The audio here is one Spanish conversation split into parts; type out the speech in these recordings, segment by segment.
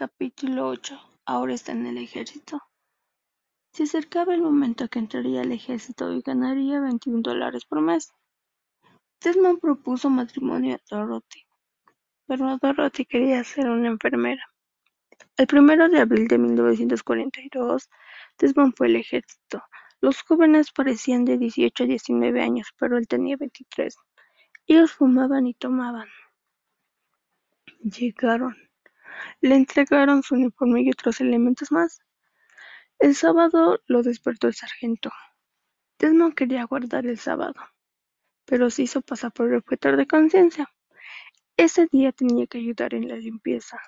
Capítulo ocho. Ahora está en el ejército. Se acercaba el momento que entraría al ejército y ganaría veintiún dólares por mes. Desmond propuso matrimonio a Dorothy, pero Dorothy quería ser una enfermera. El primero de abril de 1942, Desmond fue al ejército. Los jóvenes parecían de 18 a 19 años, pero él tenía 23. Ellos fumaban y tomaban. Llegaron. Le entregaron su uniforme y otros elementos más. El sábado lo despertó el sargento. Desmond quería guardar el sábado, pero se hizo pasar por objetor de conciencia. Ese día tenía que ayudar en la limpieza.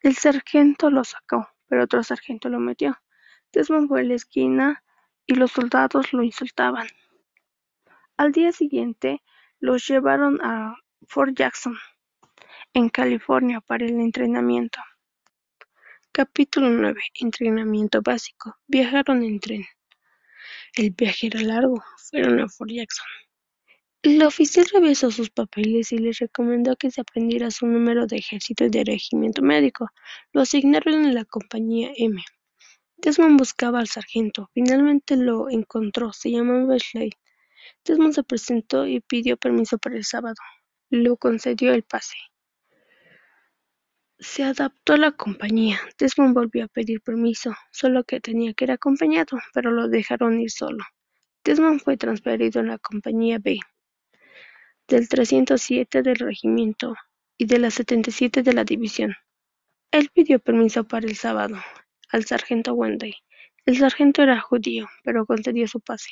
El sargento lo sacó, pero otro sargento lo metió. Desmond fue a la esquina y los soldados lo insultaban. Al día siguiente, los llevaron a Fort Jackson, en California, para el entrenamiento. Capítulo nueve. Entrenamiento básico. Viajaron en tren. El viaje era largo. Fueron a Fort Jackson. El oficial revisó sus papeles y les recomendó que se aprendiera su número de ejército y de regimiento médico. Lo asignaron en la compañía M. Desmond buscaba al sargento. Finalmente lo encontró. Se llamaba Slade. Desmond se presentó y pidió permiso para el sábado. Le concedió el pase. Se adaptó a la compañía. Desmond volvió a pedir permiso, solo que tenía que ir acompañado, pero lo dejaron ir solo. Desmond fue transferido a la compañía B, del 307 del regimiento y de la 77 de la división. Él pidió permiso para el sábado al sargento Wendy. El sargento era judío, pero concedió su pase.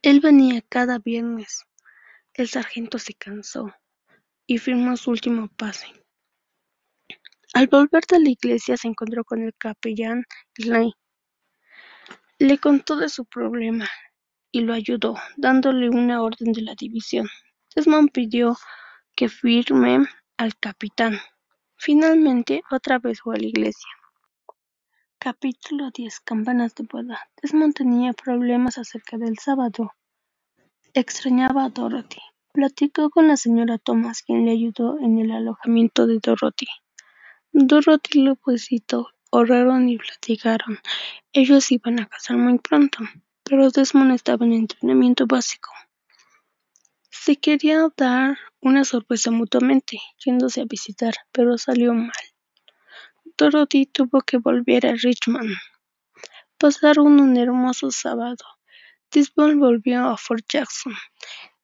Él venía cada viernes. El sargento se cansó y firmó su último pase. Al volver de la iglesia se encontró con el capellán Slade. Le contó de su problema y lo ayudó, dándole una orden de la división. Desmond pidió que firme al capitán. Finalmente, otra vez fue a la iglesia. Capítulo 10. Campanas de boda. Desmond tenía problemas acerca del sábado. Extrañaba a Dorothy. Platicó con la señora Thomas, quien le ayudó en el alojamiento de Dorothy. Dorothy y Lupusito oraron y platicaron. Ellos iban a casar muy pronto, pero Desmond estaba en entrenamiento básico. Se quería dar una sorpresa mutuamente, yéndose a visitar, pero salió mal. Dorothy tuvo que volver a Richmond. Pasaron un hermoso sábado. Desmond volvió a Fort Jackson,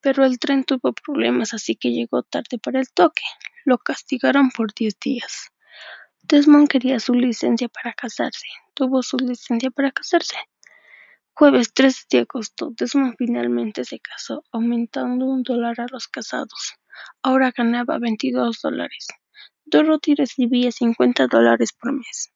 pero el tren tuvo problemas, así que llegó tarde para el toque. Lo castigaron por diez días. Desmond quería su licencia para casarse. Tuvo su licencia para casarse. Jueves 13 de agosto, Desmond finalmente se casó, aumentando un dólar a los casados. Ahora ganaba 22 dólares. Dorothy recibía 50 dólares por mes.